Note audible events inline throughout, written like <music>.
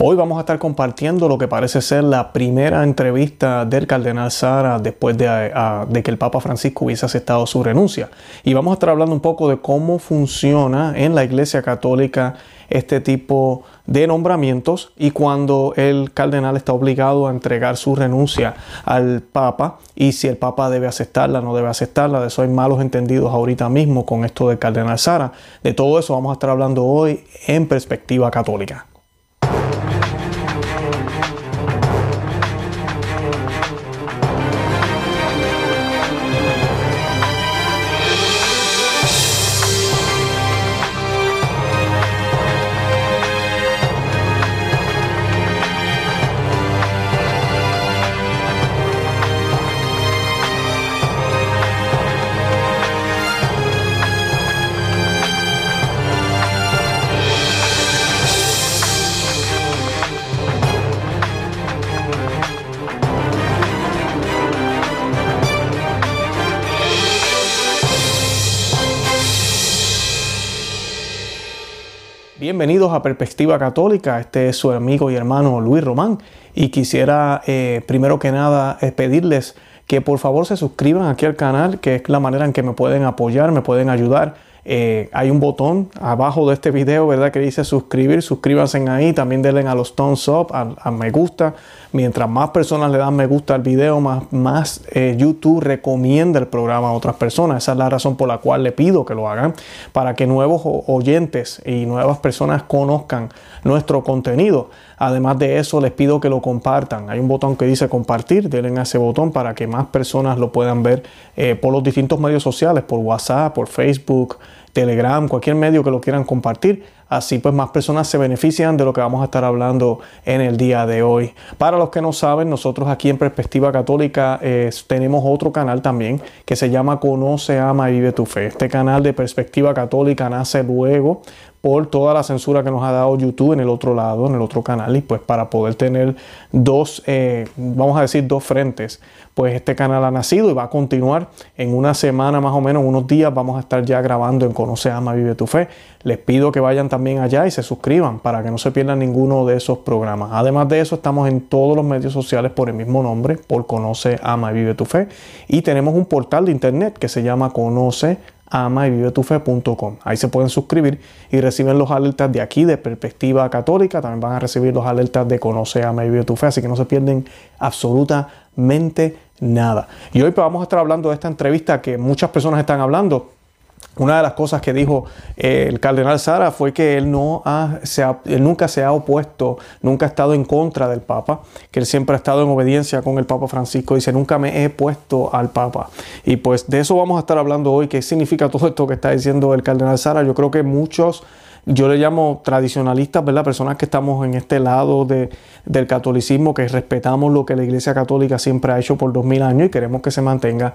Hoy vamos a estar compartiendo lo que parece ser la primera entrevista del cardenal Sara después de, de, que el Papa Francisco hubiese aceptado su renuncia. Y vamos a estar hablando un poco de cómo funciona en la Iglesia Católica este tipo de nombramientos y cuando el cardenal está obligado a entregar su renuncia al Papa y si el Papa debe aceptarla, no debe aceptarla. De eso hay malos entendidos ahorita mismo con esto del cardenal Sara. De todo eso vamos a estar hablando hoy en perspectiva católica. Bienvenidos a Perspectiva Católica, este es su amigo y hermano Luis Román y quisiera eh, primero que nada eh, pedirles que por favor se suscriban aquí al canal, que es la manera en que me pueden apoyar, me pueden ayudar eh, hay un botón abajo de este video, ¿verdad? Que dice suscribir. Suscríbanse ahí. También denle a los thumbs up, a, me gusta. Mientras más personas le dan me gusta al video, más, más eh, YouTube recomienda el programa a otras personas. Esa es la razón por la cual le pido que lo hagan. Para que nuevos oyentes y nuevas personas conozcan nuestro contenido. Además de eso, les pido que lo compartan. Hay un botón que dice compartir. Denle ese botón para que más personas lo puedan ver eh, por los distintos medios sociales, por WhatsApp, por Facebook. Telegram, cualquier medio que lo quieran compartir. Así pues más personas se benefician de lo que vamos a estar hablando en el día de hoy. Para los que no saben, nosotros aquí en Perspectiva Católica tenemos otro canal también que se llama Conoce, Ama y Vive tu Fe. Este canal de Perspectiva Católica nace luego por toda la censura que nos ha dado YouTube en el otro lado, en el otro canal, y pues para poder tener dos, eh, vamos a decir, dos frentes, pues este canal ha nacido y va a continuar en una semana más o menos, unos días, vamos a estar ya grabando en Conoce, Ama, Vive tu Fe. Les pido que vayan también allá y se suscriban para que no se pierdan ninguno de esos programas. Además de eso, estamos en todos los medios sociales por el mismo nombre, por Conoce, Ama Vive tu Fe. Y tenemos un portal de internet que se llama Conoce, ama y vive tu fe.com. Ahí se pueden suscribir y reciben los alertas de aquí de Perspectiva Católica. También van a recibir los alertas de Conoce, ama y vive tu fe. Así que no se pierden absolutamente nada. Y hoy pues, vamos a estar hablando de esta entrevista que muchas personas están hablando una de las cosas que dijo eh, el cardenal Sara fue que él, no nunca se ha opuesto, nunca ha estado en contra del Papa, que él siempre ha estado en obediencia con el Papa Francisco. Dice, nunca me he puesto al Papa. Y pues de eso vamos a estar hablando hoy. ¿Qué significa todo esto que está diciendo el cardenal Sara? Yo creo que muchos yo le llamo tradicionalistas, ¿verdad? Personas que estamos en este lado de, del catolicismo, que respetamos lo que la Iglesia Católica siempre ha hecho por dos mil años y queremos que se mantenga.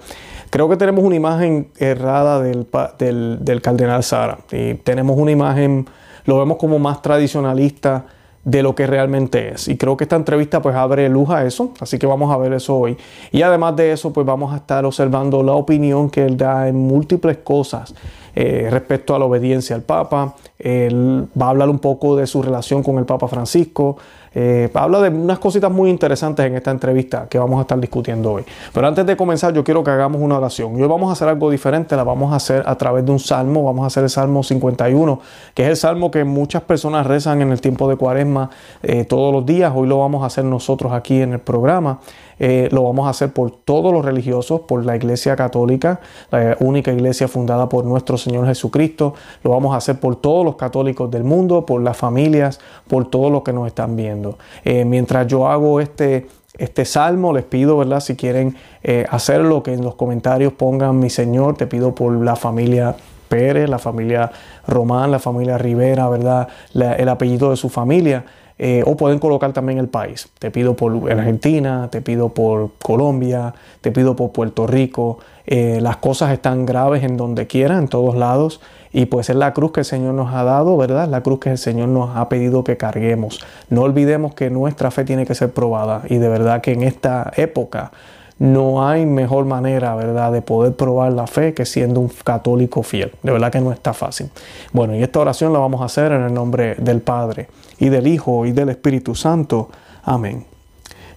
Creo que tenemos una imagen errada del, del, cardenal Sara. Y tenemos una imagen, lo vemos como más tradicionalista de lo que realmente es. Y creo que esta entrevista pues abre luz a eso, así que vamos a ver eso hoy. Y además de eso pues vamos a estar observando la opinión que él da en múltiples cosas eh, respecto a la obediencia al Papa. Él va a hablar un poco de su relación con el Papa Francisco. Eh, habla de unas cositas muy interesantes en esta entrevista que vamos a estar discutiendo hoy. Pero antes de comenzar, yo quiero que hagamos una oración. hoy vamos a hacer algo diferente, la vamos a hacer a través de un salmo. Vamos a hacer el Salmo 51, que es el salmo que muchas personas rezan en el tiempo de cuaresma eh, todos los días. Hoy lo vamos a hacer nosotros aquí en el programa. Eh, lo vamos a hacer por todos los religiosos, por la Iglesia Católica, la única iglesia fundada por nuestro Señor Jesucristo. Lo vamos a hacer por todos los católicos del mundo, por las familias, por todos los que nos están viendo. Eh, mientras yo hago este, este salmo, les pido, ¿verdad? Si quieren eh, hacerlo, que en los comentarios pongan mi Señor, te pido por la familia Pérez, la familia Román, la familia Rivera, ¿verdad? el apellido de su familia. Eh, o pueden colocar también el país. Te pido por Argentina, te pido por Colombia, te pido por Puerto Rico. Eh, las cosas están graves en donde quiera, en todos lados. Y pues es la cruz que el Señor nos ha dado, ¿verdad? La cruz que el Señor nos ha pedido que carguemos. No olvidemos que nuestra fe tiene que ser probada. Y de verdad que en esta época no hay mejor manera, ¿verdad?, de poder probar la fe que siendo un católico fiel. De verdad que no está fácil. Bueno, y esta oración la vamos a hacer en el nombre del Padre, y del Hijo, y del Espíritu Santo. Amén.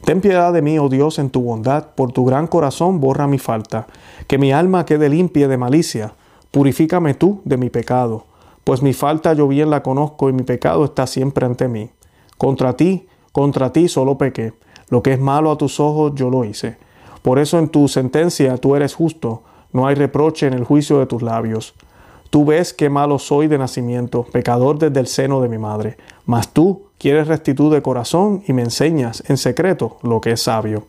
Ten piedad de mí, oh Dios, en tu bondad, por tu gran corazón borra mi falta, que mi alma quede limpia de malicia, purifícame tú de mi pecado, pues mi falta yo bien la conozco y mi pecado está siempre ante mí. Contra ti, contra ti solo pequé, lo que es malo a tus ojos yo lo hice. Por eso en tu sentencia tú eres justo, no hay reproche en el juicio de tus labios. Tú ves qué malo soy de nacimiento, pecador desde el seno de mi madre. Mas tú quieres rectitud de corazón y me enseñas en secreto lo que es sabio.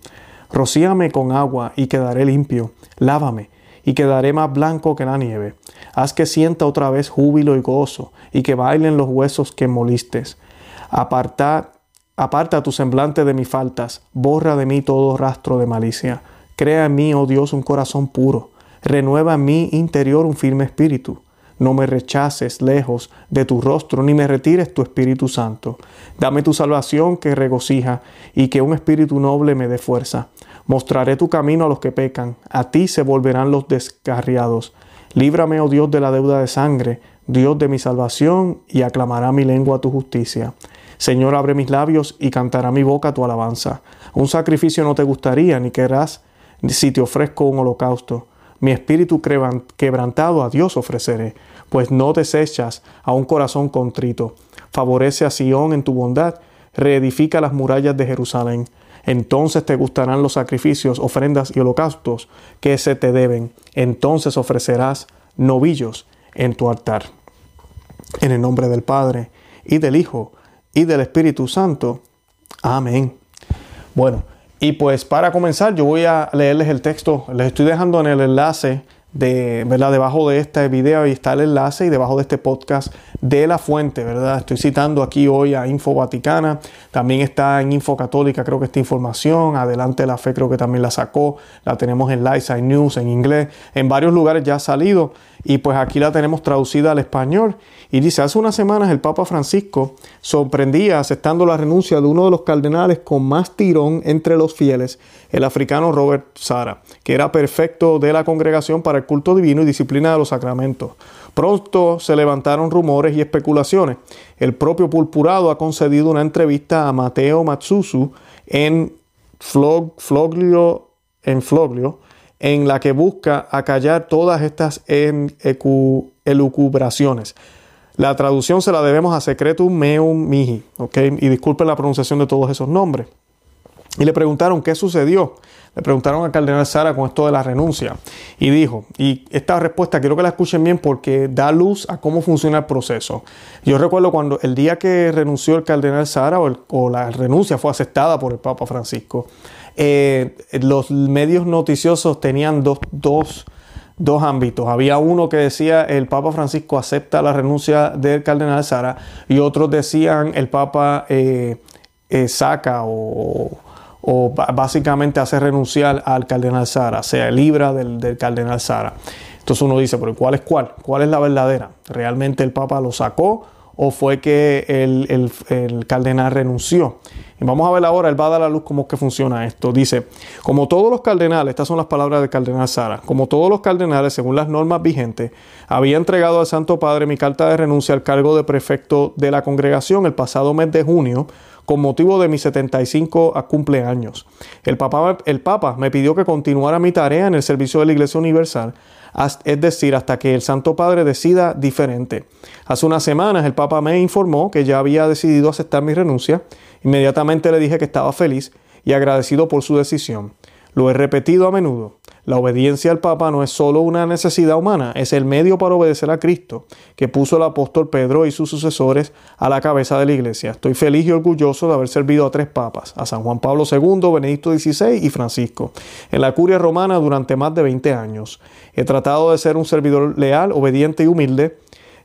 Rocíame con agua y quedaré limpio. Lávame y quedaré más blanco que la nieve. Haz que sienta otra vez júbilo y gozo y que bailen los huesos que molistes. Aparta Aparta tu semblante de mis faltas, borra de mí todo rastro de malicia. Crea en mí, oh Dios, un corazón puro. Renueva en mi interior un firme espíritu. No me rechaces lejos de tu rostro, ni me retires tu Espíritu Santo. Dame tu salvación que regocija, y que un espíritu noble me dé fuerza. Mostraré tu camino a los que pecan, a ti se volverán los descarriados. Líbrame, oh Dios, de la deuda de sangre, Dios de mi salvación, y aclamará mi lengua tu justicia. Señor, abre mis labios y cantará mi boca tu alabanza. Un sacrificio no te gustaría, ni querrás si te ofrezco un holocausto. Mi espíritu quebrantado a Dios ofreceré, pues no desechas a un corazón contrito. Favorece a Sión en tu bondad, reedifica las murallas de Jerusalén. Entonces te gustarán los sacrificios, ofrendas y holocaustos que se te deben. Entonces ofrecerás novillos en tu altar. En el nombre del Padre y del Hijo y del Espíritu Santo. Amén. Bueno, y pues para comenzar yo voy a leerles el texto, les estoy dejando en el enlace de, ¿verdad? Debajo de este video y está el enlace y debajo de este podcast de la fuente, ¿verdad? Estoy citando aquí hoy a Info Vaticana, también está en Info Católica, creo que esta información, Adelante la Fe creo que también la sacó, la tenemos en Lightside News en inglés, en varios lugares ya ha salido y pues aquí la tenemos traducida al español y dice, hace unas semanas el Papa Francisco sorprendía aceptando la renuncia de uno de los cardenales con más tirón entre los fieles, el africano Robert Sara, que era perfecto de la congregación para el culto divino y disciplina de los sacramentos. Pronto se levantaron rumores y especulaciones. El propio Pulpurado ha concedido una entrevista a Mateo Matsusu en Floglio, en Floglio, en la que busca acallar todas estas elucubraciones. La traducción se la debemos a Secretum Meum Mihi. Y disculpen la pronunciación de todos esos nombres. Y le preguntaron qué sucedió. Le preguntaron al cardenal Sara con esto de la renuncia. Y dijo, y esta respuesta quiero que la escuchen bien porque da luz a cómo funciona el proceso. Yo recuerdo cuando el día que renunció el cardenal Sara o, la renuncia fue aceptada por el Papa Francisco, eh, los medios noticiosos tenían dos, dos dos ámbitos. Había uno que decía el Papa Francisco acepta la renuncia del cardenal Sara y otros decían el Papa eh, eh, saca o, básicamente hace renunciar al cardenal Sara, sea libra del, del cardenal Sara. Entonces uno dice, pero ¿cuál es cuál? ¿Cuál es la verdadera? ¿Realmente el Papa lo sacó o fue que el, cardenal renunció. Y vamos a ver ahora, él va a dar a la luz cómo es que funciona esto. Dice, como todos los cardenales, estas son las palabras del cardenal Sara, como todos los cardenales, según las normas vigentes, había entregado al Santo Padre mi carta de renuncia al cargo de prefecto de la congregación el pasado mes de junio, con motivo de mis 75 cumpleaños. El Papa, el Papa me pidió que continuara mi tarea en el servicio de la Iglesia Universal es decir, hasta que el Santo Padre decida diferente. Hace unas semanas el Papa me informó que ya había decidido aceptar mi renuncia. Inmediatamente le dije que estaba feliz y agradecido por su decisión. Lo he repetido a menudo. La obediencia al Papa no es solo una necesidad humana, es el medio para obedecer a Cristo, que puso el apóstol Pedro y sus sucesores a la cabeza de la iglesia. Estoy feliz y orgulloso de haber servido a tres papas, a San Juan Pablo II, Benedicto XVI y Francisco, en la curia romana durante más de 20 años. He tratado de ser un servidor leal, obediente y humilde,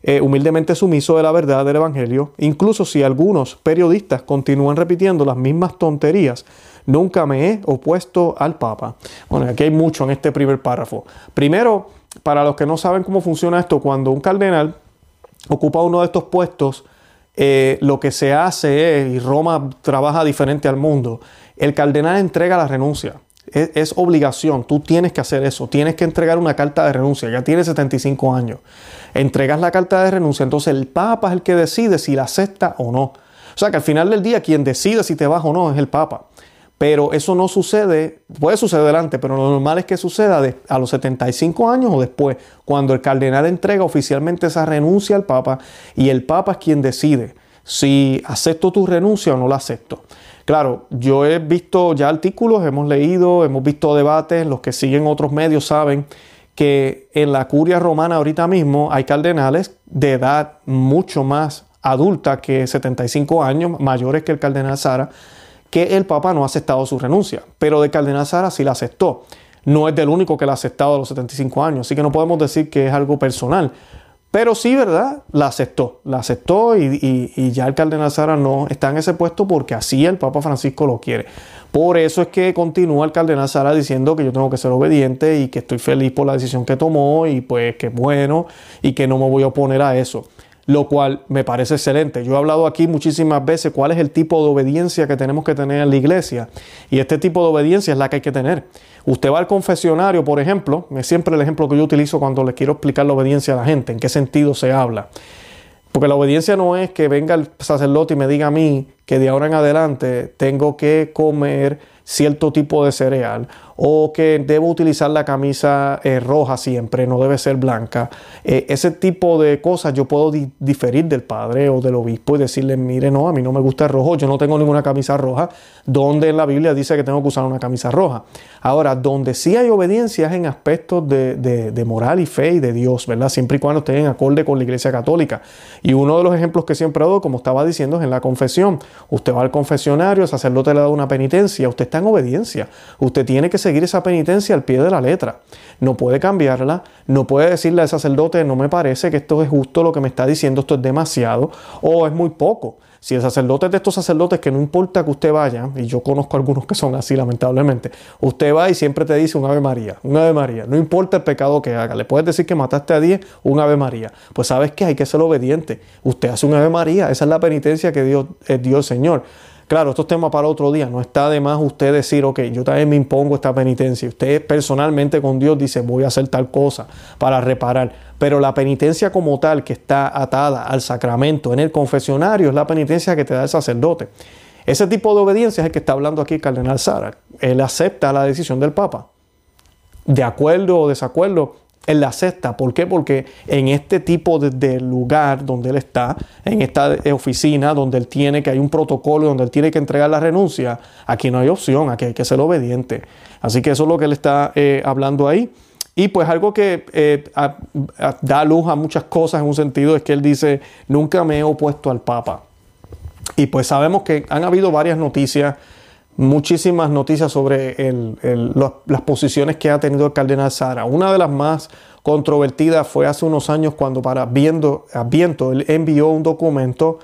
eh, humildemente sumiso de la verdad del Evangelio, incluso si algunos periodistas continúan repitiendo las mismas tonterías nunca me he opuesto al Papa. Bueno, aquí hay mucho en este primer párrafo. Primero, para los que no saben cómo funciona esto, cuando un cardenal ocupa uno de estos puestos, eh, lo que se hace es, y Roma trabaja diferente al mundo, el cardenal entrega la renuncia. es, obligación, tú tienes que hacer eso, tienes que entregar una carta de renuncia, ya tienes 75 años, entregas la carta de renuncia, entonces el Papa es el que decide si la acepta o no. O sea que al final del día quien decide si te vas o no es el Papa. Pero eso no sucede, puede suceder antes, pero lo normal es que suceda a los 75 años o después, cuando el cardenal entrega oficialmente esa renuncia al Papa y el Papa es quien decide si acepto tu renuncia o no la acepto. Claro, yo he visto ya artículos, hemos leído, hemos visto debates, los que siguen otros medios saben que en la curia romana ahorita mismo hay cardenales de edad mucho más adulta que 75 años, mayores que el cardenal Sara, que el Papa no ha aceptado su renuncia, pero de cardenal Sara sí la aceptó. No es del único que la ha aceptado a los 75 años, así que no podemos decir que es algo personal. Pero sí, ¿verdad? La aceptó, la aceptó y, ya el cardenal Sara no está en ese puesto porque así el Papa Francisco lo quiere. Por eso es que continúa el cardenal Sara diciendo que yo tengo que ser obediente y que estoy feliz por la decisión que tomó y pues que bueno y que no me voy a oponer a eso. Lo cual me parece excelente. Yo he hablado aquí muchísimas veces cuál es el tipo de obediencia que tenemos que tener en la iglesia. Y este tipo de obediencia es la que hay que tener. Usted va al confesionario, por ejemplo, es siempre el ejemplo que yo utilizo cuando le quiero explicar la obediencia a la gente, en qué sentido se habla. Porque la obediencia no es que venga el sacerdote y me diga a mí que de ahora en adelante tengo que comer cierto tipo de cereal o que debo utilizar la camisa eh, roja siempre, no debe ser blanca. Eh, ese tipo de cosas yo puedo diferir del padre o del obispo y decirle, mire, no, a mí no me gusta el rojo, yo no tengo ninguna camisa roja, donde en la Biblia dice que tengo que usar una camisa roja. Ahora, donde sí hay obediencia es en aspectos de, de moral y fe y de Dios, ¿verdad? Siempre y cuando estén en acorde con la Iglesia Católica. Y uno de los ejemplos que siempre doy, como estaba diciendo, es en la confesión. Usted va al confesionario, el sacerdote le da una penitencia, usted está en obediencia. Usted tiene que ser seguir esa penitencia al pie de la letra. No puede cambiarla, no puede decirle al sacerdote, no me parece que esto es justo lo que me está diciendo, esto es demasiado o es muy poco. Si el sacerdote es de estos sacerdotes que no importa que usted vaya, y yo conozco algunos que son así lamentablemente, usted va y siempre te dice un Ave María, un Ave María, no importa el pecado que haga, le puedes decir que mataste a 10, un Ave María, pues sabes que hay que ser obediente, usted hace un Ave María, esa es la penitencia que Dios, es Dios Señor. Claro, esto es tema para otro día. No está de más usted decir, ok, yo también me impongo esta penitencia. Usted personalmente con Dios dice, voy a hacer tal cosa para reparar. Pero la penitencia como tal, que está atada al sacramento en el confesionario, es la penitencia que te da el sacerdote. Ese tipo de obediencia es el que está hablando aquí el cardenal Sara. Él acepta la decisión del Papa. De acuerdo o desacuerdo, él la acepta. ¿Por qué? Porque en este tipo de, lugar donde él está, en esta oficina donde él tiene que hay un protocolo, donde él tiene que entregar la renuncia, aquí no hay opción, aquí hay que ser obediente. Así que eso es lo que él está eh, hablando ahí. Y pues algo que eh, da luz a muchas cosas en un sentido es que él dice, nunca me he opuesto al Papa. Y pues sabemos que han habido varias noticias muchísimas noticias sobre las posiciones que ha tenido el cardenal Sara. Una de las más controvertidas fue hace unos años cuando para viendo, Adviento él envió un documento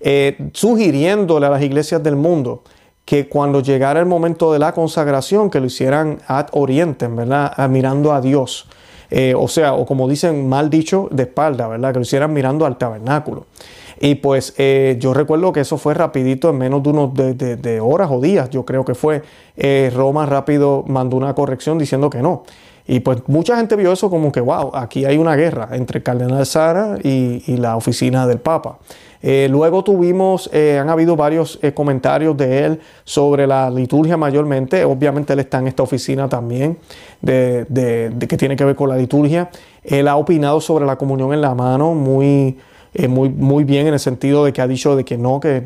eh, sugiriéndole a las iglesias del mundo que cuando llegara el momento de la consagración que lo hicieran ad oriente, ¿verdad? mirando a Dios. Eh, o sea, o como dicen mal dicho, de espalda, ¿verdad? Que lo hicieran mirando al tabernáculo. Y pues eh, yo recuerdo que eso fue rapidito, en menos de unos de, horas o días, yo creo que fue. Eh, Roma rápido mandó una corrección diciendo que no. Y pues mucha gente vio eso como que, wow, aquí hay una guerra entre el cardenal Sara y, la oficina del Papa. Eh, luego tuvimos, han habido varios comentarios de él sobre la liturgia mayormente. Obviamente él está en esta oficina también de, de, que tiene que ver con la liturgia. Él ha opinado sobre la comunión en la mano, muy, eh, muy, muy bien en el sentido de que ha dicho de que no, que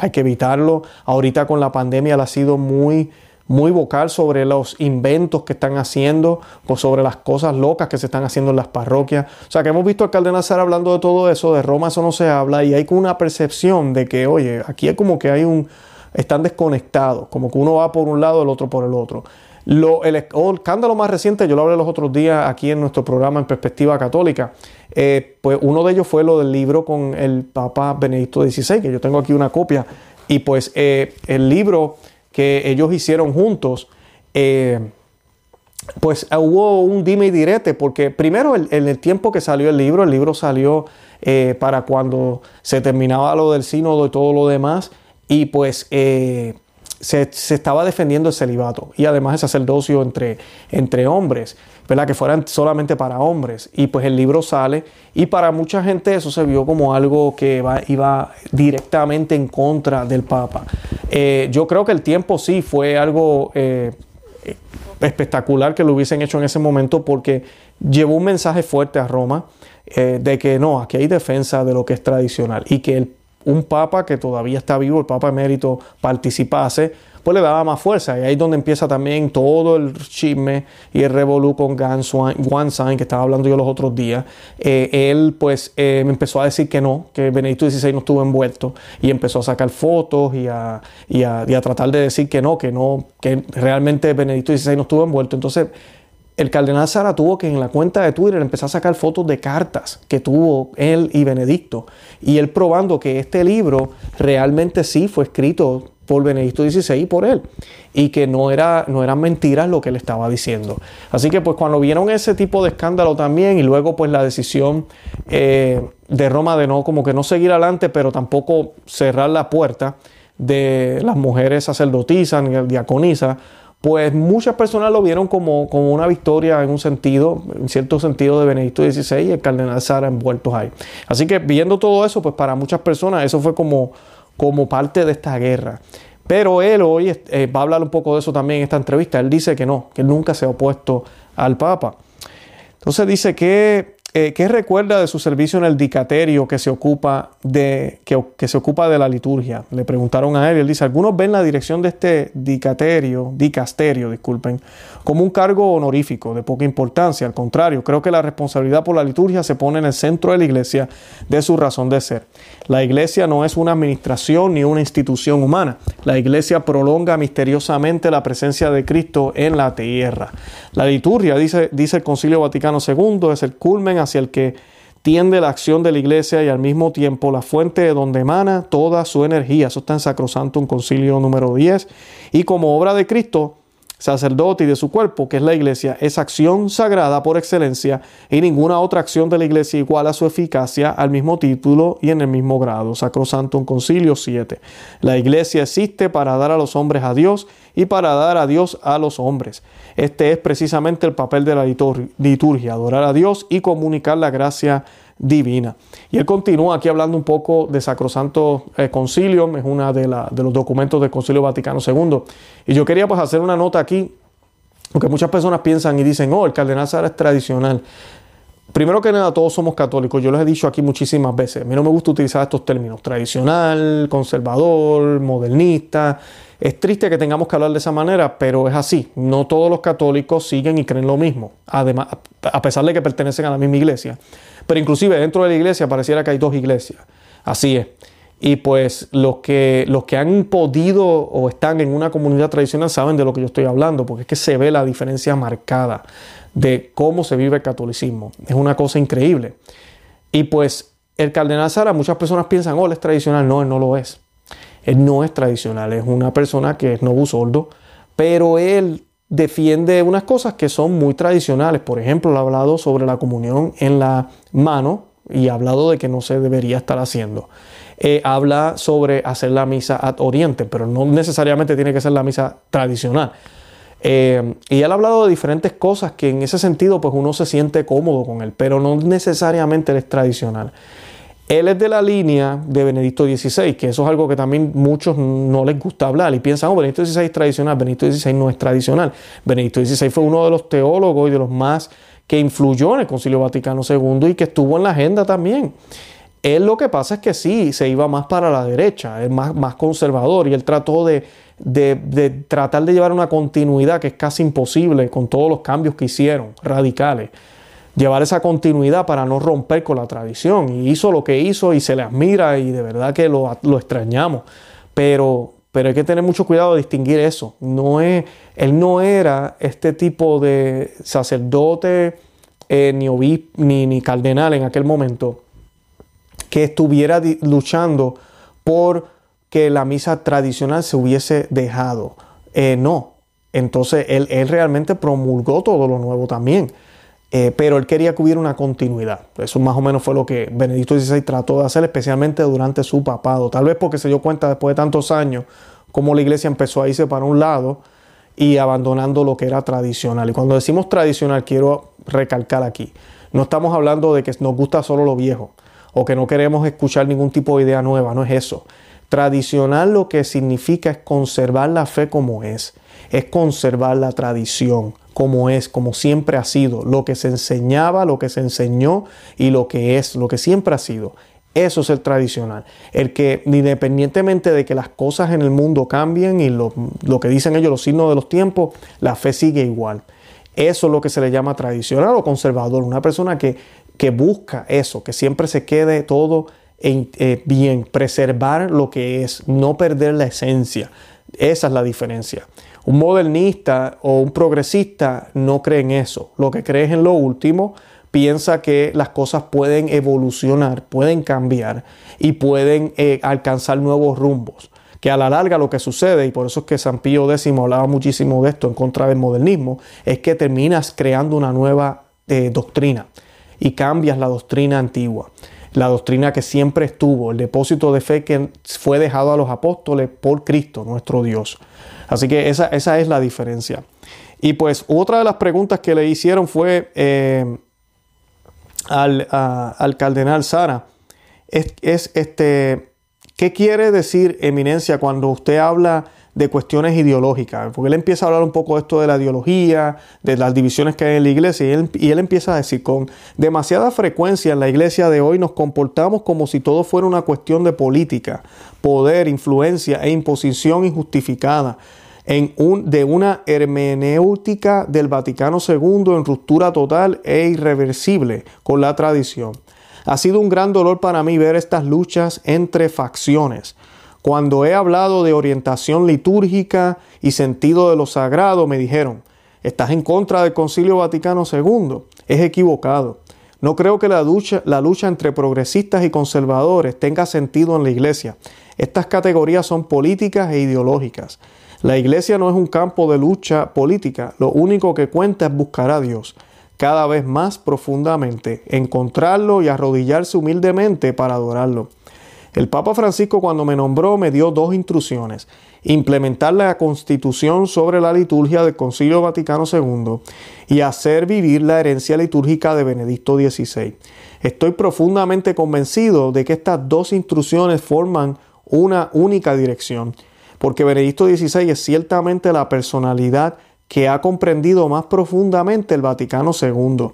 hay que evitarlo. Ahorita con la pandemia él ha sido muy, muy vocal sobre los inventos que están haciendo, o sobre las cosas locas que se están haciendo en las parroquias. O sea, que hemos visto al cardenal Sara hablando de todo eso, de Roma eso no se habla, y hay una percepción de que, oye, aquí es como que hay un, están desconectados, como que uno va por un lado, el otro por el otro. Lo, el, escándalo más reciente, yo lo hablé los otros días aquí en nuestro programa en Perspectiva Católica, eh, pues uno de ellos fue lo del libro con el Papa Benedicto XVI, que yo tengo aquí una copia, y pues eh, el libro que ellos hicieron juntos, eh, pues hubo un dime y direte, porque primero en el, tiempo que salió el libro, el libro salió para cuando se terminaba lo del sínodo y todo lo demás, y pues se, estaba defendiendo el celibato y además el sacerdocio entre, entre hombres, ¿verdad? Que fueran solamente para hombres. Y pues el libro sale y para mucha gente eso se vio como algo que iba directamente en contra del Papa. Eh, yo creo que el tiempo sí fue algo eh, espectacular que lo hubiesen hecho en ese momento porque llevó un mensaje fuerte a Roma eh, de que no, aquí hay defensa de lo que es tradicional y que el un papa que todavía está vivo, el papa emérito, participase, pues le daba más fuerza. Y ahí es donde empieza también todo el chisme y el revolú con Wansan, que estaba hablando yo los otros días. Eh, él pues eh, me empezó a decir que no, que Benedicto XVI no estuvo envuelto y empezó a sacar fotos y a, y a, y a tratar de decir que no, que no, que realmente Benedicto XVI no estuvo envuelto. Entonces el cardenal Sara tuvo que en la cuenta de Twitter empezar a sacar fotos de cartas que tuvo él y Benedicto. Y él probando que este libro realmente sí fue escrito por Benedicto XVI y por él. Y que no, era, no eran mentiras lo que él estaba diciendo. Así que pues cuando vieron ese tipo de escándalo también y luego pues la decisión eh, de Roma de no como que no seguir adelante pero tampoco cerrar la puerta de las mujeres sacerdotisas ni diaconisas pues muchas personas lo vieron como, como, una victoria en un sentido, en cierto sentido de Benedicto XVI y el cardenal Sara envueltos ahí. Así que viendo todo eso, pues para muchas personas eso fue como, como parte de esta guerra. Pero él hoy eh, va a hablar un poco de eso también en esta entrevista. Él dice que no, que nunca se ha opuesto al Papa. Entonces dice que eh, ¿Qué recuerda de su servicio en el dicaterio que se, ocupa de, que, se ocupa de la liturgia? Le preguntaron a él y él dice, algunos ven la dirección de este dicaterio, dicasterio, disculpen, como un cargo honorífico de poca importancia. Al contrario, creo que la responsabilidad por la liturgia se pone en el centro de la iglesia de su razón de ser. La iglesia no es una administración ni una institución humana. La iglesia prolonga misteriosamente la presencia de Cristo en la tierra. La liturgia, dice, dice el Concilio Vaticano II, es el culmen hacia el que tiende la acción de la iglesia y al mismo tiempo la fuente de donde emana toda su energía. Eso está en Sacrosanto, un concilio número 10. Y como obra de Cristo, sacerdote y de su cuerpo, que es la iglesia, es acción sagrada por excelencia y ninguna otra acción de la iglesia igual a su eficacia al mismo título y en el mismo grado. Sacrosanto, un concilio 7. La iglesia existe para dar a los hombres a Dios y para dar a Dios a los hombres. Este es precisamente el papel de la liturgia, adorar a Dios y comunicar la gracia divina. Y él continúa aquí hablando un poco de Sacrosanto eh, Concilio, es uno de, de, los documentos del Concilio Vaticano II. Y yo quería pues hacer una nota aquí, porque muchas personas piensan y dicen, oh, el cardenal Sara es tradicional. Primero que nada, todos somos católicos. Yo les he dicho aquí muchísimas veces. A mí no me gusta utilizar estos términos. Tradicional, conservador, modernista. Es triste que tengamos que hablar de esa manera, pero es así. No todos los católicos siguen y creen lo mismo, además, a pesar de que pertenecen a la misma iglesia. Pero inclusive dentro de la iglesia pareciera que hay dos iglesias. Así es. Y pues los que, los que han podido o están en una comunidad tradicional saben de lo que yo estoy hablando, porque es que se ve la diferencia marcada de cómo se vive el catolicismo. Es una cosa increíble. Y pues el cardenal Sara, muchas personas piensan, oh, es tradicional. No, él no lo es. Él no es tradicional, es una persona que es no sordo, pero él defiende unas cosas que son muy tradicionales. Por ejemplo, ha hablado sobre la comunión en la mano y ha hablado de que no se debería estar haciendo. Eh, habla sobre hacer la misa ad oriente, pero no necesariamente tiene que ser la misa tradicional. Eh, y él ha hablado de diferentes cosas que en ese sentido pues uno se siente cómodo con él, pero no necesariamente es tradicional. Él es de la línea de Benedicto XVI, que eso es algo que también muchos no les gusta hablar y piensan, oh, Benedicto XVI es tradicional, Benedicto XVI no es tradicional. Benedicto XVI fue uno de los teólogos y de los más que influyó en el Concilio Vaticano II y que estuvo en la agenda también. Él lo que pasa es que sí, se iba más para la derecha, es más, conservador y él trató de tratar de llevar una continuidad que es casi imposible con todos los cambios que hicieron, radicales llevar esa continuidad para no romper con la tradición. Y hizo lo que hizo y se le admira y de verdad que lo, extrañamos. Pero, pero hay que tener mucho cuidado de distinguir eso. No es, él no era este tipo de sacerdote eh, ni, obispo, ni, ni cardenal en aquel momento que estuviera luchando por que la misa tradicional se hubiese dejado. Eh, no. Entonces él, él realmente promulgó todo lo nuevo también. Eh, pero él quería que hubiera una continuidad. Eso más o menos fue lo que Benedicto XVI trató de hacer, especialmente durante su papado. Tal vez porque se dio cuenta después de tantos años cómo la iglesia empezó a irse para un lado y abandonando lo que era tradicional. Y cuando decimos tradicional, quiero recalcar aquí, no estamos hablando de que nos gusta solo lo viejo o que no queremos escuchar ningún tipo de idea nueva, no es eso. Tradicional lo que significa es conservar la fe como es, es conservar la tradición como es, como siempre ha sido, lo que se enseñaba, lo que se enseñó y lo que es, lo que siempre ha sido. Eso es el tradicional. El que independientemente de que las cosas en el mundo cambien y lo, que dicen ellos, los signos de los tiempos, la fe sigue igual. Eso es lo que se le llama tradicional o conservador. Una persona que, que busca eso, que siempre se quede todo en, eh, bien, preservar lo que es, no perder la esencia. Esa es la diferencia. Un modernista o un progresista no cree en eso. Lo que cree es en lo último, piensa que las cosas pueden evolucionar, pueden cambiar y pueden eh, alcanzar nuevos rumbos. Que a la larga lo que sucede, y por eso es que San Pío X hablaba muchísimo de esto en contra del modernismo, es que terminas creando una nueva eh, doctrina y cambias la doctrina antigua la doctrina que siempre estuvo, el depósito de fe que fue dejado a los apóstoles por Cristo, nuestro Dios. Así que esa, esa es la diferencia. Y pues otra de las preguntas que le hicieron fue, eh, al, cardenal Sara es, este, ¿qué quiere decir eminencia cuando usted habla de cuestiones ideológicas? Porque él empieza a hablar un poco de esto de la ideología, de las divisiones que hay en la iglesia, y él, y él empieza a decir, con demasiada frecuencia en la iglesia de hoy nos comportamos como si todo fuera una cuestión de política, poder, influencia e imposición injustificada en un, de una hermenéutica del Vaticano II en ruptura total e irreversible con la tradición. Ha sido un gran dolor para mí ver estas luchas entre facciones. Cuando he hablado de orientación litúrgica y sentido de lo sagrado, me dijeron, estás en contra del Concilio Vaticano II. Es equivocado. No creo que la lucha, entre progresistas y conservadores tenga sentido en la Iglesia. Estas categorías son políticas e ideológicas. La iglesia no es un campo de lucha política, lo único que cuenta es buscar a Dios cada vez más profundamente, encontrarlo y arrodillarse humildemente para adorarlo. El Papa Francisco cuando me nombró me dio dos instrucciones, implementar la constitución sobre la liturgia del Concilio Vaticano II y hacer vivir la herencia litúrgica de Benedicto XVI. Estoy profundamente convencido de que estas dos instrucciones forman una única dirección porque Benedicto XVI es ciertamente la personalidad que ha comprendido más profundamente el Vaticano II.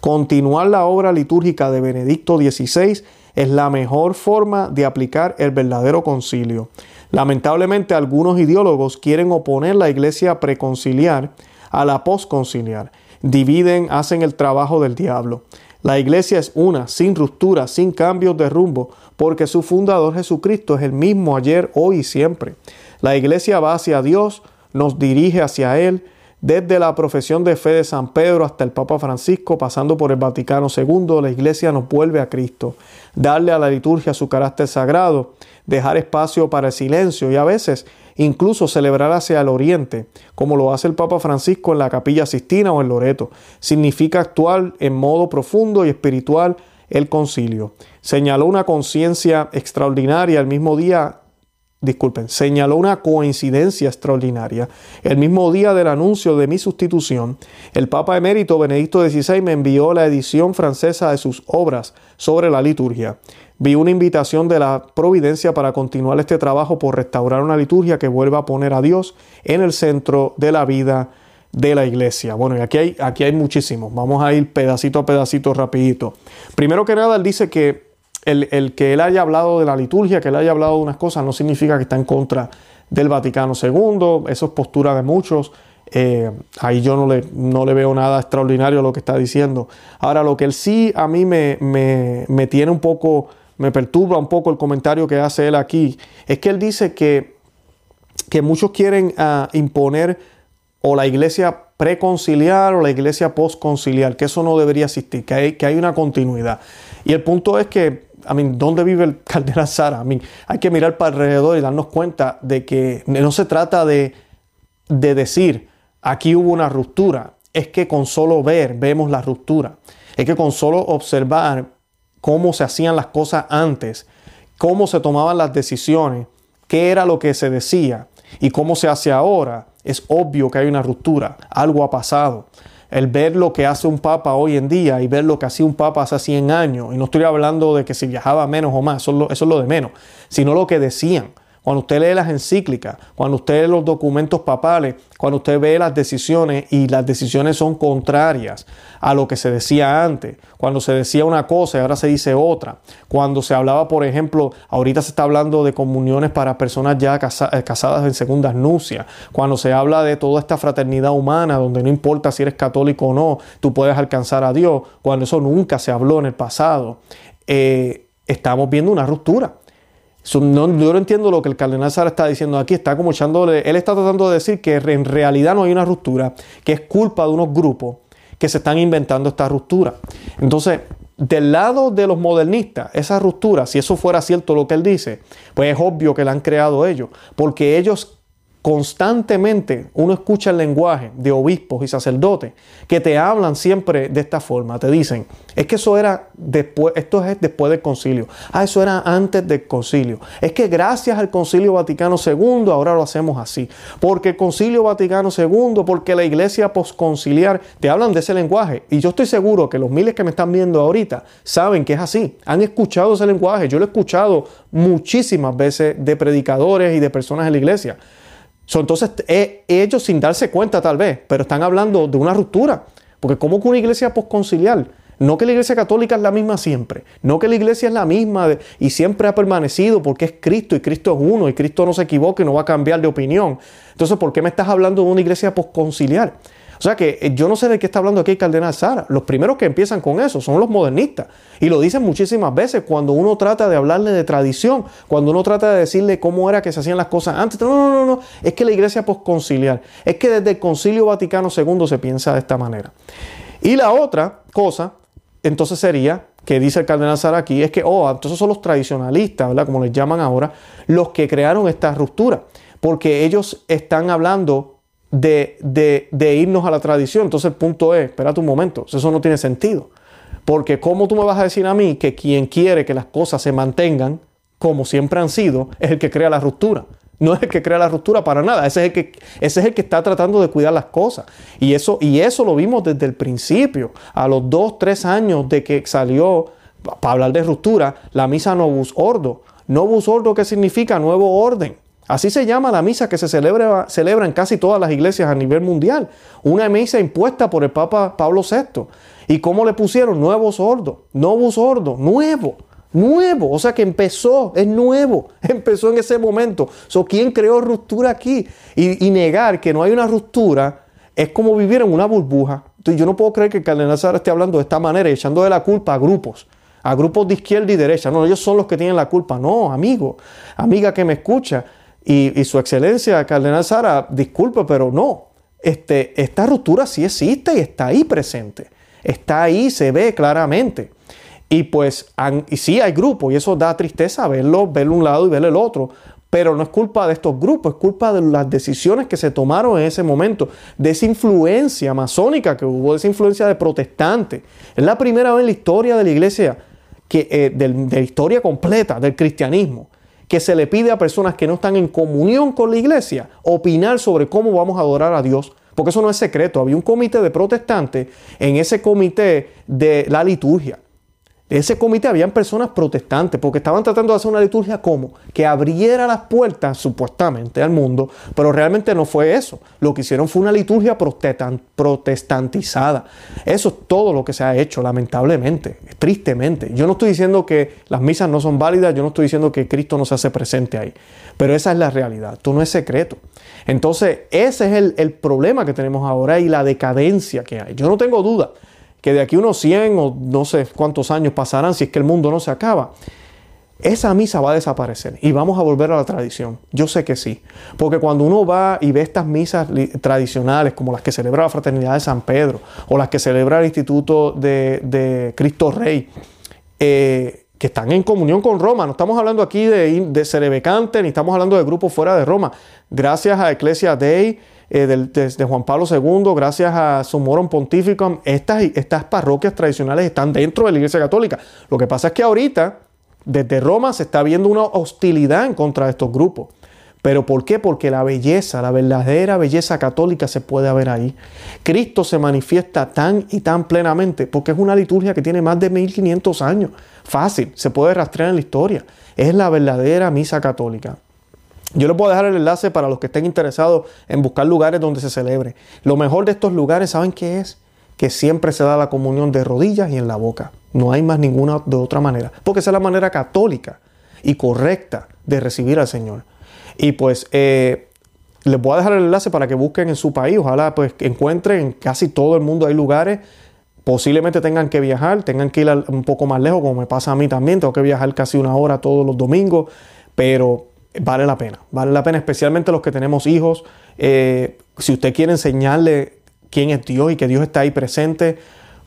Continuar la obra litúrgica de Benedicto XVI es la mejor forma de aplicar el verdadero concilio. Lamentablemente algunos ideólogos quieren oponer la iglesia preconciliar a la postconciliar. Dividen, hacen el trabajo del diablo. La iglesia es una, sin ruptura, sin cambios de rumbo, porque su fundador Jesucristo es el mismo ayer, hoy y siempre. La iglesia va hacia Dios, nos dirige hacia Él, desde la profesión de fe de San Pedro hasta el Papa Francisco, pasando por el Vaticano II, la iglesia nos vuelve a Cristo. Darle a la liturgia su carácter sagrado, dejar espacio para el silencio y a veces incluso celebrar hacia el oriente, como lo hace el Papa Francisco en la Capilla Sistina o en Loreto. Significa actuar en modo profundo y espiritual el concilio. Señaló una conciencia extraordinaria el mismo día disculpen, señaló una coincidencia extraordinaria. El mismo día del anuncio de mi sustitución, el Papa emérito Benedicto XVI me envió la edición francesa de sus obras sobre la liturgia. Vi una invitación de la providencia para continuar este trabajo por restaurar una liturgia que vuelva a poner a Dios en el centro de la vida de la iglesia. Bueno, y aquí hay, aquí hay muchísimos. Vamos a ir pedacito a pedacito rapidito. Primero que nada, él dice que el, que él haya hablado de la liturgia, que él haya hablado de unas cosas, no significa que está en contra del Vaticano II. Eso es postura de muchos. Eh, ahí yo no le, no le, veo nada extraordinario a lo que está diciendo. Ahora, lo que él sí a mí me, me, tiene un poco, me perturba un poco el comentario que hace él aquí, es que él dice que, que muchos quieren ah, imponer o la iglesia preconciliar o la iglesia postconciliar, que eso no debería existir, que hay, que hay una continuidad. Y el punto es que I mean, ¿dónde vive el cardenal Sara? I hay que mirar para alrededor y darnos cuenta de que no se trata de, de decir, aquí hubo una ruptura. Es que con solo ver vemos la ruptura. Es que con solo observar cómo se hacían las cosas antes, cómo se tomaban las decisiones, qué era lo que se decía, y cómo se hace ahora, es obvio que hay una ruptura, algo ha pasado. El ver lo que hace un papa hoy en día y ver lo que hacía un papa hace 100 años, y no estoy hablando de que si viajaba menos o más, eso es lo, de menos, sino lo que decían. Cuando usted lee las encíclicas, cuando usted lee los documentos papales, cuando usted ve las decisiones y las decisiones son contrarias a lo que se decía antes, cuando se decía una cosa y ahora se dice otra, cuando se hablaba, por ejemplo, ahorita se está hablando de comuniones para personas ya eh, casadas en segundas nupcias, cuando se habla de toda esta fraternidad humana donde no importa si eres católico o no, tú puedes alcanzar a Dios, cuando eso nunca se habló en el pasado, eh, estamos viendo una ruptura no, yo no entiendo lo que el cardenal Sara está diciendo aquí. Está como echándole. Él está tratando de decir que en realidad no hay una ruptura, que es culpa de unos grupos que se están inventando esta ruptura. Entonces, del lado de los modernistas, esa ruptura, si eso fuera cierto lo que él dice, pues es obvio que la han creado ellos, porque ellos constantemente uno escucha el lenguaje de obispos y sacerdotes que te hablan siempre de esta forma. Te dicen, es que eso era después, esto es después del concilio. Ah, eso era antes del concilio. Es que gracias al concilio Vaticano II ahora lo hacemos así. Porque el concilio Vaticano II, porque la iglesia posconciliar, te hablan de ese lenguaje. Y yo estoy seguro que los miles que me están viendo ahorita saben que es así. Han escuchado ese lenguaje. Yo lo he escuchado muchísimas veces de predicadores y de personas en la iglesia entonces, eh, ellos sin darse cuenta tal vez, pero están hablando de una ruptura. Porque como que una iglesia posconciliar, no que la iglesia católica es la misma siempre, no que la iglesia es la misma y siempre ha permanecido porque es Cristo y Cristo es uno y Cristo no se equivoca y no va a cambiar de opinión. Entonces, ¿por qué me estás hablando de una iglesia posconciliar? O sea que eh, yo no sé de qué está hablando aquí el cardenal Sara. Los primeros que empiezan con eso son los modernistas. Y lo dicen muchísimas veces cuando uno trata de hablarle de tradición, cuando uno trata de decirle cómo era que se hacían las cosas antes. No, no, no, no. Es que la iglesia posconciliar. Es que desde el Concilio Vaticano II se piensa de esta manera. Y la otra cosa, entonces sería que dice el cardenal Sara aquí, es que, oh, entonces son los tradicionalistas, ¿verdad? Como les llaman ahora, los que crearon esta ruptura. Porque ellos están hablando de, irnos a la tradición. Entonces el punto es, espérate un momento, eso no tiene sentido. Porque ¿cómo tú me vas a decir a mí que quien quiere que las cosas se mantengan como siempre han sido es el que crea la ruptura? No es el que crea la ruptura para nada, ese es el que, ese es el que está tratando de cuidar las cosas. Y eso, y eso lo vimos desde el principio, a los dos, tres años de que salió, para hablar de ruptura, la misa Novus Ordo. Novus Ordo, ¿qué significa? Nuevo orden. Así se llama la misa que se celebra, en casi todas las iglesias a nivel mundial. Una misa impuesta por el Papa Pablo VI. ¿Y cómo le pusieron? Nuevo sordo, nuevo sordo, nuevo, nuevo. O sea que empezó, es nuevo, <laughs> empezó en ese momento. So, ¿Quién creó ruptura aquí? Y, negar que no hay una ruptura es como vivir en una burbuja. Entonces, yo no puedo creer que el cardenal Sara esté hablando de esta manera, echando de la culpa a grupos a grupos de izquierda y derecha. No, ellos son los que tienen la culpa. No, amigo, amiga que me escucha. Y, su excelencia, Cardenal Sara, disculpe, pero no. Este, esta ruptura sí existe y está ahí presente. Está ahí, se ve claramente. Y pues y sí hay grupos y eso da tristeza verlo, verlo un lado y ver el otro. Pero no es culpa de estos grupos, es culpa de las decisiones que se tomaron en ese momento, de esa influencia masónica que hubo, de esa influencia de protestantes. Es la primera vez en la historia de la iglesia, que, eh, de la historia completa del cristianismo, que se le pide a personas que no están en comunión con la iglesia opinar sobre cómo vamos a adorar a Dios. Porque eso no es secreto. Había un comité de protestantes en ese comité de la liturgia. De ese comité habían personas protestantes porque estaban tratando de hacer una liturgia como que abriera las puertas supuestamente al mundo, pero realmente no fue eso. Lo que hicieron fue una liturgia protestantizada. Eso es todo lo que se ha hecho, lamentablemente, tristemente. Yo no estoy diciendo que las misas no son válidas, yo no estoy diciendo que Cristo no se hace presente ahí, pero esa es la realidad, esto no es secreto. Entonces, ese es el, el problema que tenemos ahora y la decadencia que hay. Yo no tengo duda que de aquí unos 100 o no sé cuántos años pasarán si es que el mundo no se acaba, esa misa va a desaparecer y vamos a volver a la tradición. Yo sé que sí, porque cuando uno va y ve estas misas tradicionales como las que celebra la Fraternidad de San Pedro o las que celebra el Instituto de, Cristo Rey, eh, que están en comunión con Roma. No estamos hablando aquí de, de Cerebecante, ni estamos hablando de grupos fuera de Roma. Gracias a Ecclesia Dei, eh, de, Juan Pablo II, gracias a Sumorum Pontificum, estas, estas parroquias tradicionales están dentro de la Iglesia Católica. Lo que pasa es que ahorita, desde Roma, se está viendo una hostilidad en contra de estos grupos. ¿Pero por qué? Porque la belleza, la verdadera belleza católica se puede ver ahí. Cristo se manifiesta tan y tan plenamente porque es una liturgia que tiene más de 1500 años. Fácil, se puede rastrear en la historia. Es la verdadera misa católica. Yo les puedo dejar el enlace para los que estén interesados en buscar lugares donde se celebre. Lo mejor de estos lugares, ¿saben qué es? Que siempre se da la comunión de rodillas y en la boca. No hay más ninguna de otra manera. Porque esa es la manera católica y correcta de recibir al Señor. Y pues eh, les voy a dejar el enlace para que busquen en su país. Ojalá pues encuentren en casi todo el mundo hay lugares. Posiblemente tengan que viajar, tengan que ir un poco más lejos, como me pasa a mí también. Tengo que viajar casi una hora todos los domingos. Pero vale la pena. Vale la pena, especialmente los que tenemos hijos. Eh, si usted quiere enseñarle quién es Dios y que Dios está ahí presente,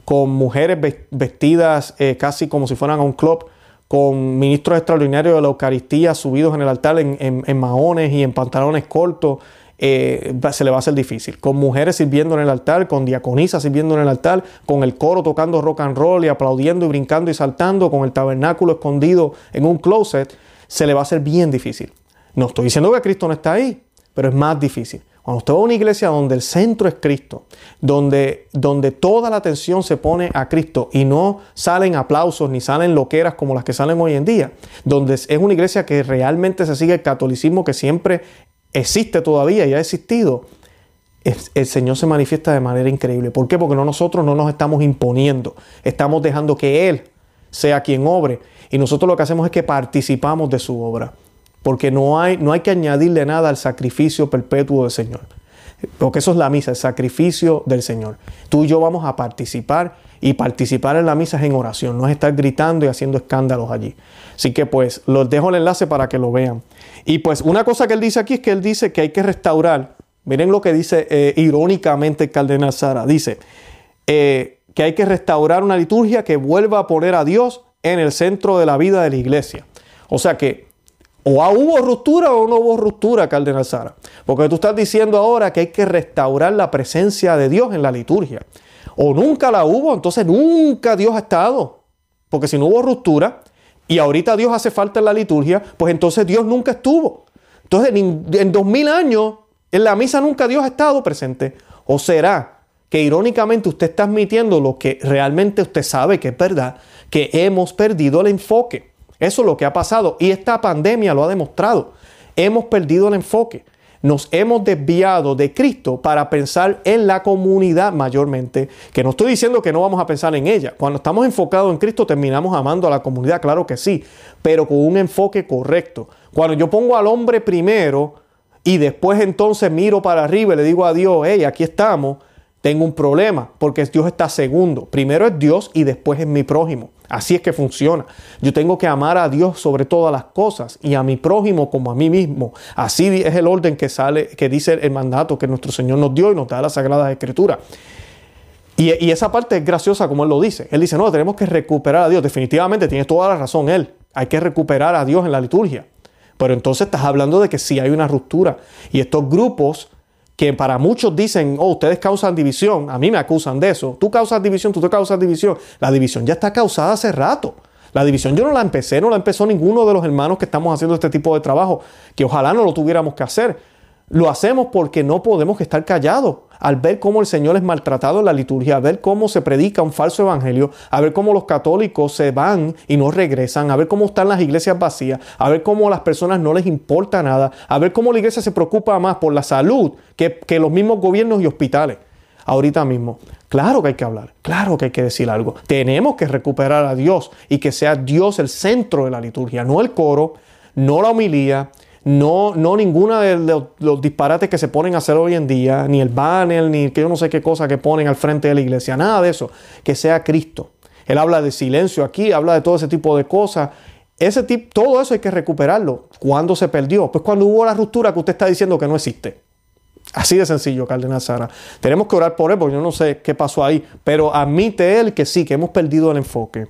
con mujeres vestidas eh, casi como si fueran a un club, con ministros extraordinarios de la Eucaristía subidos en el altar en, maones y en pantalones cortos, eh, se le va a hacer difícil. Con mujeres sirviendo en el altar, con diaconisas sirviendo en el altar, con el coro tocando rock and roll y aplaudiendo y brincando y saltando, con el tabernáculo escondido en un closet, se le va a hacer bien difícil. No estoy diciendo que Cristo no está ahí, pero es más difícil. Cuando usted va a una iglesia donde el centro es Cristo, donde, donde toda la atención se pone a Cristo y no salen aplausos ni salen loqueras como las que salen hoy en día, donde es una iglesia que realmente se sigue el catolicismo que siempre existe todavía y ha existido, el Señor se manifiesta de manera increíble. ¿Por qué? Porque no nosotros no nos estamos imponiendo, estamos dejando que Él sea quien obre y nosotros lo que hacemos es que participamos de su obra porque no hay, no hay que añadirle nada al sacrificio perpetuo del Señor. Porque eso es la misa, el sacrificio del Señor. Tú y yo vamos a participar y participar en la misa es en oración, no es estar gritando y haciendo escándalos allí. Así que pues los dejo el enlace para que lo vean. Y pues una cosa que él dice aquí es que él dice que hay que restaurar, miren lo que dice eh, irónicamente el cardenal Sara, dice eh, que hay que restaurar una liturgia que vuelva a poner a Dios en el centro de la vida de la iglesia. O sea que o hubo ruptura o no hubo ruptura, Cardenal Sara. Porque tú estás diciendo ahora que hay que restaurar la presencia de Dios en la liturgia. O nunca la hubo, entonces nunca Dios ha estado. Porque si no hubo ruptura y ahorita Dios hace falta en la liturgia, pues entonces Dios nunca estuvo. Entonces en, dos mil años en la misa nunca Dios ha estado presente. ¿O será que irónicamente usted está admitiendo lo que realmente usted sabe que es verdad, que hemos perdido el enfoque? Eso es lo que ha pasado y esta pandemia lo ha demostrado. Hemos perdido el enfoque. Nos hemos desviado de Cristo para pensar en la comunidad mayormente, que no estoy diciendo que no vamos a pensar en ella. Cuando estamos enfocados en Cristo terminamos amando a la comunidad, claro que sí, pero con un enfoque correcto. Cuando yo pongo al hombre primero y después entonces miro para arriba y le digo a Dios, hey, aquí estamos, tengo un problema, porque Dios está segundo. Primero es Dios y después es mi prójimo. Así es que funciona. Yo tengo que amar a Dios sobre todas las cosas y a mi prójimo como a mí mismo. Así es el orden que sale, que dice el mandato que nuestro Señor nos dio y nos da la Sagrada Escritura. Y, y esa parte es graciosa como Él lo dice. Él dice, no, tenemos que recuperar a Dios. Definitivamente tiene toda la razón Él. Hay que recuperar a Dios en la liturgia. Pero entonces estás hablando de que sí hay una ruptura. Y estos grupos que para muchos dicen, oh, ustedes causan división, a mí me acusan de eso, tú causas división, tú te causas división, la división ya está causada hace rato. La división yo no la empecé, no la empezó ninguno de los hermanos que estamos haciendo este tipo de trabajo, que ojalá no lo tuviéramos que hacer. Lo hacemos porque no podemos estar callados al ver cómo el Señor es maltratado en la liturgia, a ver cómo se predica un falso evangelio, a ver cómo los católicos se van y no regresan, a ver cómo están las iglesias vacías, a ver cómo a las personas no les importa nada, a ver cómo la iglesia se preocupa más por la salud que, los mismos gobiernos y hospitales. Ahorita mismo, claro que hay que hablar, claro que hay que decir algo. Tenemos que recuperar a Dios y que sea Dios el centro de la liturgia, no el coro, no la homilía, no, no ninguna de los, disparates que se ponen a hacer hoy en día, ni el banner, ni que yo no sé qué cosa que ponen al frente de la iglesia, nada de eso, que sea Cristo. Él habla de silencio aquí, habla de todo ese tipo de cosas. Ese tipo, todo eso hay que recuperarlo. ¿Cuándo se perdió? Pues cuando hubo la ruptura que usted está diciendo que no existe. Así de sencillo, Cardenal Sara. Tenemos que orar por él porque yo no sé qué pasó ahí, pero admite él que sí, que hemos perdido el enfoque.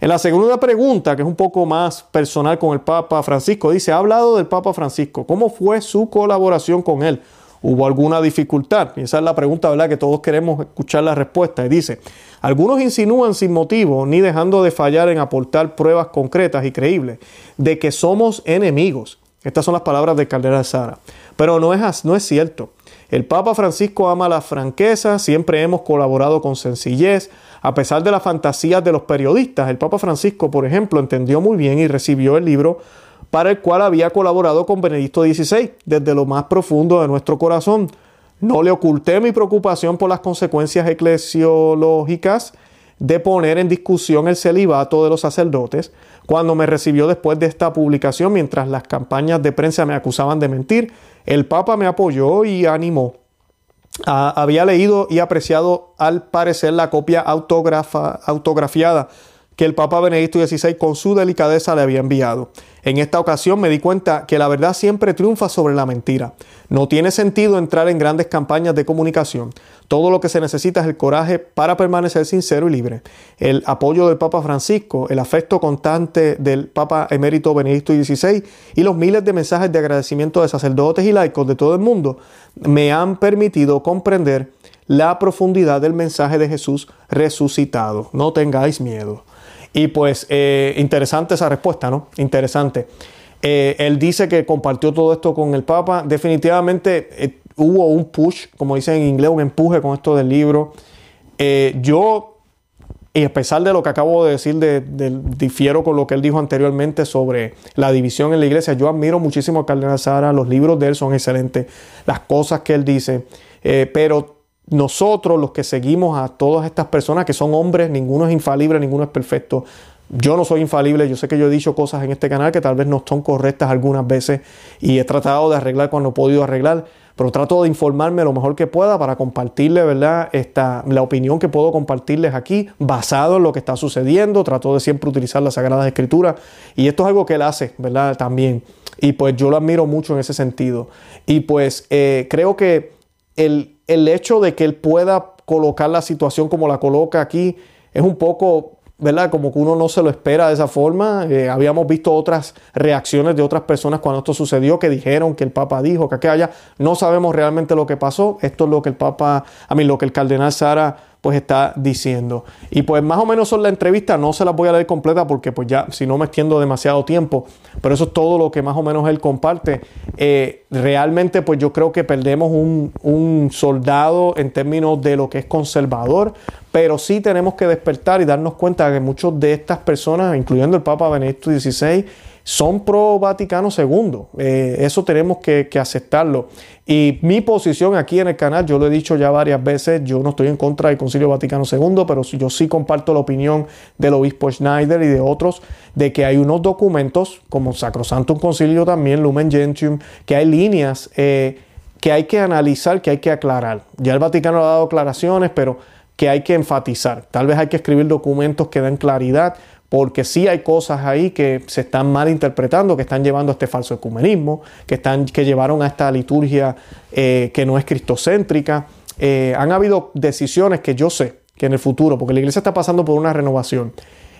En la segunda pregunta, que es un poco más personal con el Papa Francisco, dice, ha hablado del Papa Francisco, ¿cómo fue su colaboración con él? ¿Hubo alguna dificultad? Y esa es la pregunta, ¿verdad? Que todos queremos escuchar la respuesta. Y dice, algunos insinúan sin motivo, ni dejando de fallar en aportar pruebas concretas y creíbles, de que somos enemigos Estas son las palabras de Caldera Sara. Pero no es, no es cierto. El Papa Francisco ama la franqueza, siempre hemos colaborado con sencillez, a pesar de las fantasías de los periodistas. El Papa Francisco, por ejemplo, entendió muy bien y recibió el libro para el cual había colaborado con Benedicto XVI desde lo más profundo de nuestro corazón. No le oculté mi preocupación por las consecuencias eclesiológicas de poner en discusión el celibato de los sacerdotes cuando me recibió después de esta publicación mientras las campañas de prensa me acusaban de mentir. El Papa me apoyó y animó. Ah, había leído y apreciado al parecer la copia autografiada que el Papa Benedicto XVI con su delicadeza le había enviado. En esta ocasión me di cuenta que la verdad siempre triunfa sobre la mentira. No tiene sentido entrar en grandes campañas de comunicación. Todo lo que se necesita es el coraje para permanecer sincero y libre. El apoyo del Papa Francisco, el afecto constante del Papa emérito Benedicto XVI y los miles de mensajes de agradecimiento de sacerdotes y laicos de todo el mundo me han permitido comprender la profundidad del mensaje de Jesús resucitado. No tengáis miedo. Y pues eh, interesante esa respuesta, ¿no? Interesante. Eh, él dice que compartió todo esto con el Papa. Definitivamente eh, hubo un push, como dicen en inglés, un empuje con esto del libro. yo, y a pesar de lo que acabo de decir, de, difiero con lo que él dijo anteriormente sobre la división en la iglesia, yo admiro muchísimo a Cardenal Sara, los libros de él son excelentes, las cosas que él dice, pero nosotros los que seguimos a todas estas personas que son hombres, ninguno es infalible, ninguno es perfecto. Yo no soy infalible, yo sé que yo he dicho cosas en este canal que tal vez no son correctas algunas veces y he tratado de arreglar cuando he podido arreglar, pero trato de informarme lo mejor que pueda para compartirle, ¿verdad? Esta, la opinión que puedo compartirles aquí basado en lo que está sucediendo. Trato de siempre utilizar las Sagradas Escrituras y esto es algo que él hace, ¿verdad? También. Y pues yo lo admiro mucho en ese sentido. Y pues eh, creo que el, el hecho de que él pueda colocar la situación como la coloca aquí es un poco, ¿verdad? Como que uno no se lo espera de esa forma. Eh, habíamos visto otras reacciones de otras personas cuando esto sucedió que dijeron que el Papa dijo que aquella. No sabemos realmente lo que pasó. Esto es lo que el Papa, a mí, lo que el Cardenal Sara pues está diciendo. Y pues más o menos son la entrevista, no se las voy a leer completa porque pues ya si no me extiendo demasiado tiempo, pero eso es todo lo que más o menos él comparte. Eh, realmente pues yo creo que perdemos un, un soldado en términos de lo que es conservador, pero sí tenemos que despertar y darnos cuenta que muchos de estas personas, incluyendo el Papa Benedicto XVI, son pro Vaticano II. Eh, eso tenemos que, aceptarlo. Y mi posición aquí en el canal, yo lo he dicho ya varias veces, yo no estoy en contra del Concilio Vaticano II, pero yo sí comparto la opinión del obispo Schneider y de otros de que hay unos documentos, como Sacrosanto Concilio también, Lumen Gentium, que hay líneas eh, que hay que analizar, que hay que aclarar. Ya el Vaticano ha dado aclaraciones, pero que hay que enfatizar. Tal vez hay que escribir documentos que den claridad, porque sí hay cosas ahí que se están mal interpretando, que están llevando a este falso ecumenismo, que, están, que llevaron a esta liturgia eh, que no es cristocéntrica. Eh, han habido decisiones que yo sé que en el futuro, porque la iglesia está pasando por una renovación,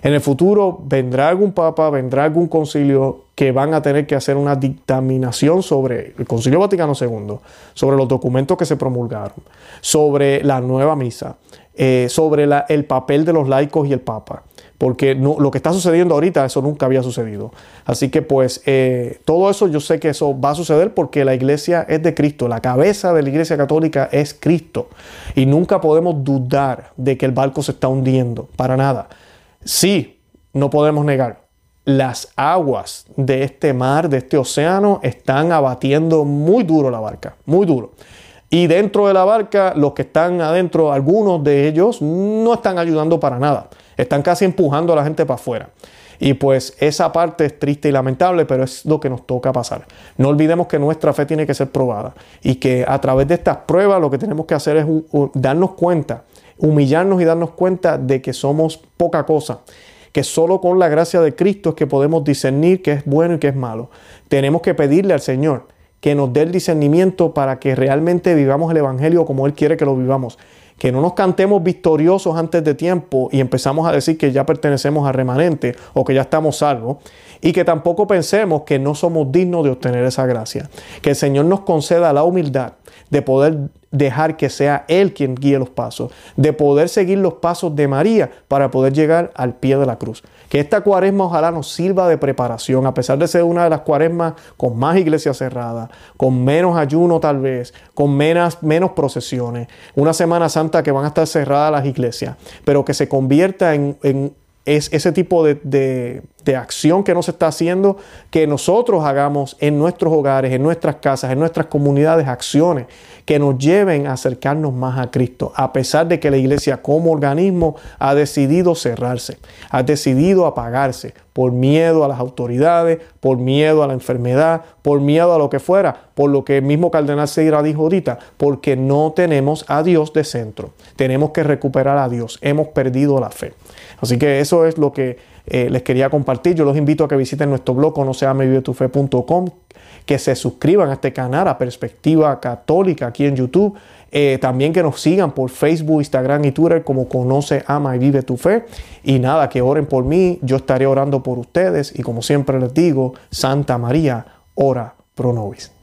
en el futuro vendrá algún papa, vendrá algún concilio que van a tener que hacer una dictaminación sobre el Concilio Vaticano II, sobre los documentos que se promulgaron, sobre la nueva misa, eh, sobre el papel de los laicos y el papa porque lo que está sucediendo ahorita, eso nunca había sucedido. Así que pues eh, todo eso yo sé que eso va a suceder porque la iglesia es de Cristo, la cabeza de la iglesia católica es Cristo y nunca podemos dudar de que el barco se está hundiendo, para nada. Sí, no podemos negar, las aguas de este mar, de este océano, están abatiendo muy duro la barca, muy duro. Y dentro de la barca, los que están adentro, algunos de ellos no están ayudando para nada. Están casi empujando a la gente para afuera. Y pues esa parte es triste y lamentable, pero es lo que nos toca pasar. No olvidemos que nuestra fe tiene que ser probada y que a través de estas pruebas lo que tenemos que hacer es darnos cuenta, humillarnos y darnos cuenta de que somos poca cosa, que solo con la gracia de Cristo es que podemos discernir qué es bueno y qué es malo. Tenemos que pedirle al Señor que nos dé el discernimiento para que realmente vivamos el Evangelio como Él quiere que lo vivamos que no nos cantemos victoriosos antes de tiempo y empezamos a decir que ya pertenecemos a remanente o que ya estamos salvos y que tampoco pensemos que no somos dignos de obtener esa gracia. Que el Señor nos conceda la humildad de poder dejar que sea Él quien guíe los pasos, de poder seguir los pasos de María para poder llegar al pie de la cruz. Que esta cuaresma ojalá nos sirva de preparación, a pesar de ser una de las cuaresmas con más iglesias cerradas, con menos ayuno tal vez, con menos, menos procesiones, una Semana Santa que van a estar cerradas las iglesias, pero que se convierta en, en es ese tipo de, acción que nos está haciendo que nosotros hagamos en nuestros hogares, en nuestras casas, en nuestras comunidades, acciones que nos lleven a acercarnos más a Cristo, a pesar de que la iglesia como organismo ha decidido cerrarse, ha decidido apagarse por miedo a las autoridades, por miedo a la enfermedad, por miedo a lo que fuera, por lo que el mismo cardenal Seira dijo ahorita, porque no tenemos a Dios de centro, tenemos que recuperar a Dios, hemos perdido la fe. Así que eso es lo que eh, les quería compartir. Yo los invito a que visiten nuestro blog conoceamevivetufe.com, que se suscriban a este canal, a Perspectiva Católica, aquí en YouTube. Eh, también que nos sigan por Facebook, Instagram y Twitter como Conoce, Ama y Vive tu Fe. Y nada, que oren por mí, yo estaré orando por ustedes. Y como siempre les digo, Santa María, ora pro nobis.